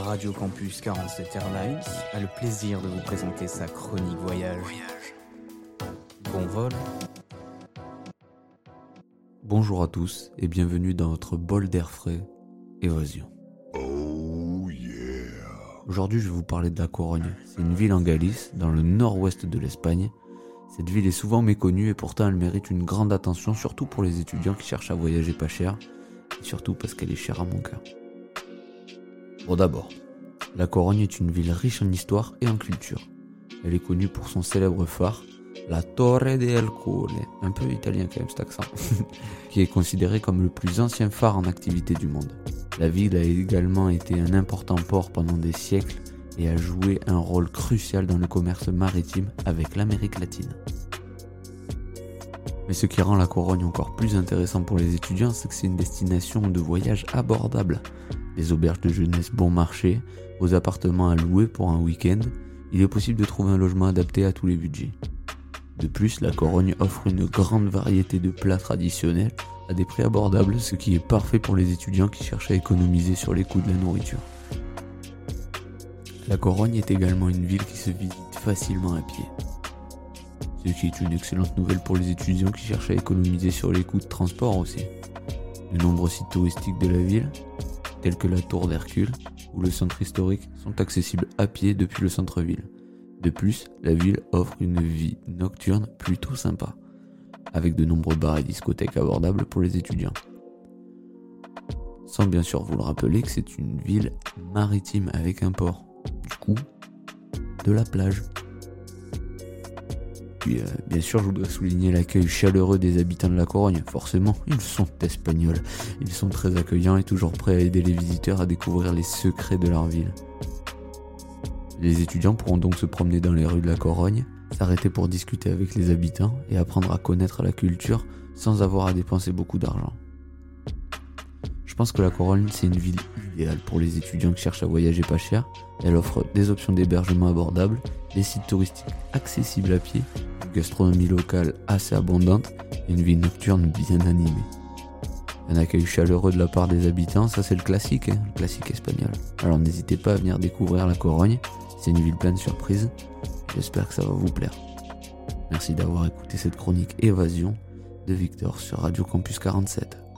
Radio Campus 47 Airlines a le plaisir de vous présenter sa chronique voyage. Bon vol Bonjour à tous et bienvenue dans votre bol d'air frais, Évasion. Aujourd'hui, je vais vous parler de la Corogne. C'est une ville en Galice, dans le nord-ouest de l'Espagne. Cette ville est souvent méconnue et pourtant elle mérite une grande attention, surtout pour les étudiants qui cherchent à voyager pas cher, et surtout parce qu'elle est chère à mon cœur. Bon d'abord, la Corogne est une ville riche en histoire et en culture. Elle est connue pour son célèbre phare, la Torre del Cole, un peu italien quand même cet accent, qui est considéré comme le plus ancien phare en activité du monde. La ville a également été un important port pendant des siècles et a joué un rôle crucial dans le commerce maritime avec l'Amérique latine. Mais ce qui rend la Corogne encore plus intéressant pour les étudiants, c'est que c'est une destination de voyage abordable. Des auberges de jeunesse bon marché, aux appartements à louer pour un week-end, il est possible de trouver un logement adapté à tous les budgets. De plus, la Corogne offre une grande variété de plats traditionnels à des prix abordables, ce qui est parfait pour les étudiants qui cherchent à économiser sur les coûts de la nourriture. La Corogne est également une ville qui se visite facilement à pied. Ce qui est une excellente nouvelle pour les étudiants qui cherchent à économiser sur les coûts de transport aussi. De nombreux sites touristiques de la ville, tels que la Tour d'Hercule ou le centre historique, sont accessibles à pied depuis le centre-ville. De plus, la ville offre une vie nocturne plutôt sympa, avec de nombreux bars et discothèques abordables pour les étudiants. Sans bien sûr vous le rappeler que c'est une ville maritime avec un port, du coup, de la plage. Euh, bien sûr, je voudrais souligner l'accueil chaleureux des habitants de la Corogne. Forcément, ils sont espagnols. Ils sont très accueillants et toujours prêts à aider les visiteurs à découvrir les secrets de leur ville. Les étudiants pourront donc se promener dans les rues de la Corogne, s'arrêter pour discuter avec les habitants et apprendre à connaître la culture sans avoir à dépenser beaucoup d'argent. Je pense que la Corogne, c'est une ville idéale pour les étudiants qui cherchent à voyager pas cher. Elle offre des options d'hébergement abordables, des sites touristiques accessibles à pied, gastronomie locale assez abondante et une vie nocturne bien animée. Un accueil chaleureux de la part des habitants, ça c'est le classique, hein, le classique espagnol. Alors n'hésitez pas à venir découvrir la Corogne, c'est une ville pleine de surprises. J'espère que ça va vous plaire. Merci d'avoir écouté cette chronique Évasion de Victor sur Radio Campus 47.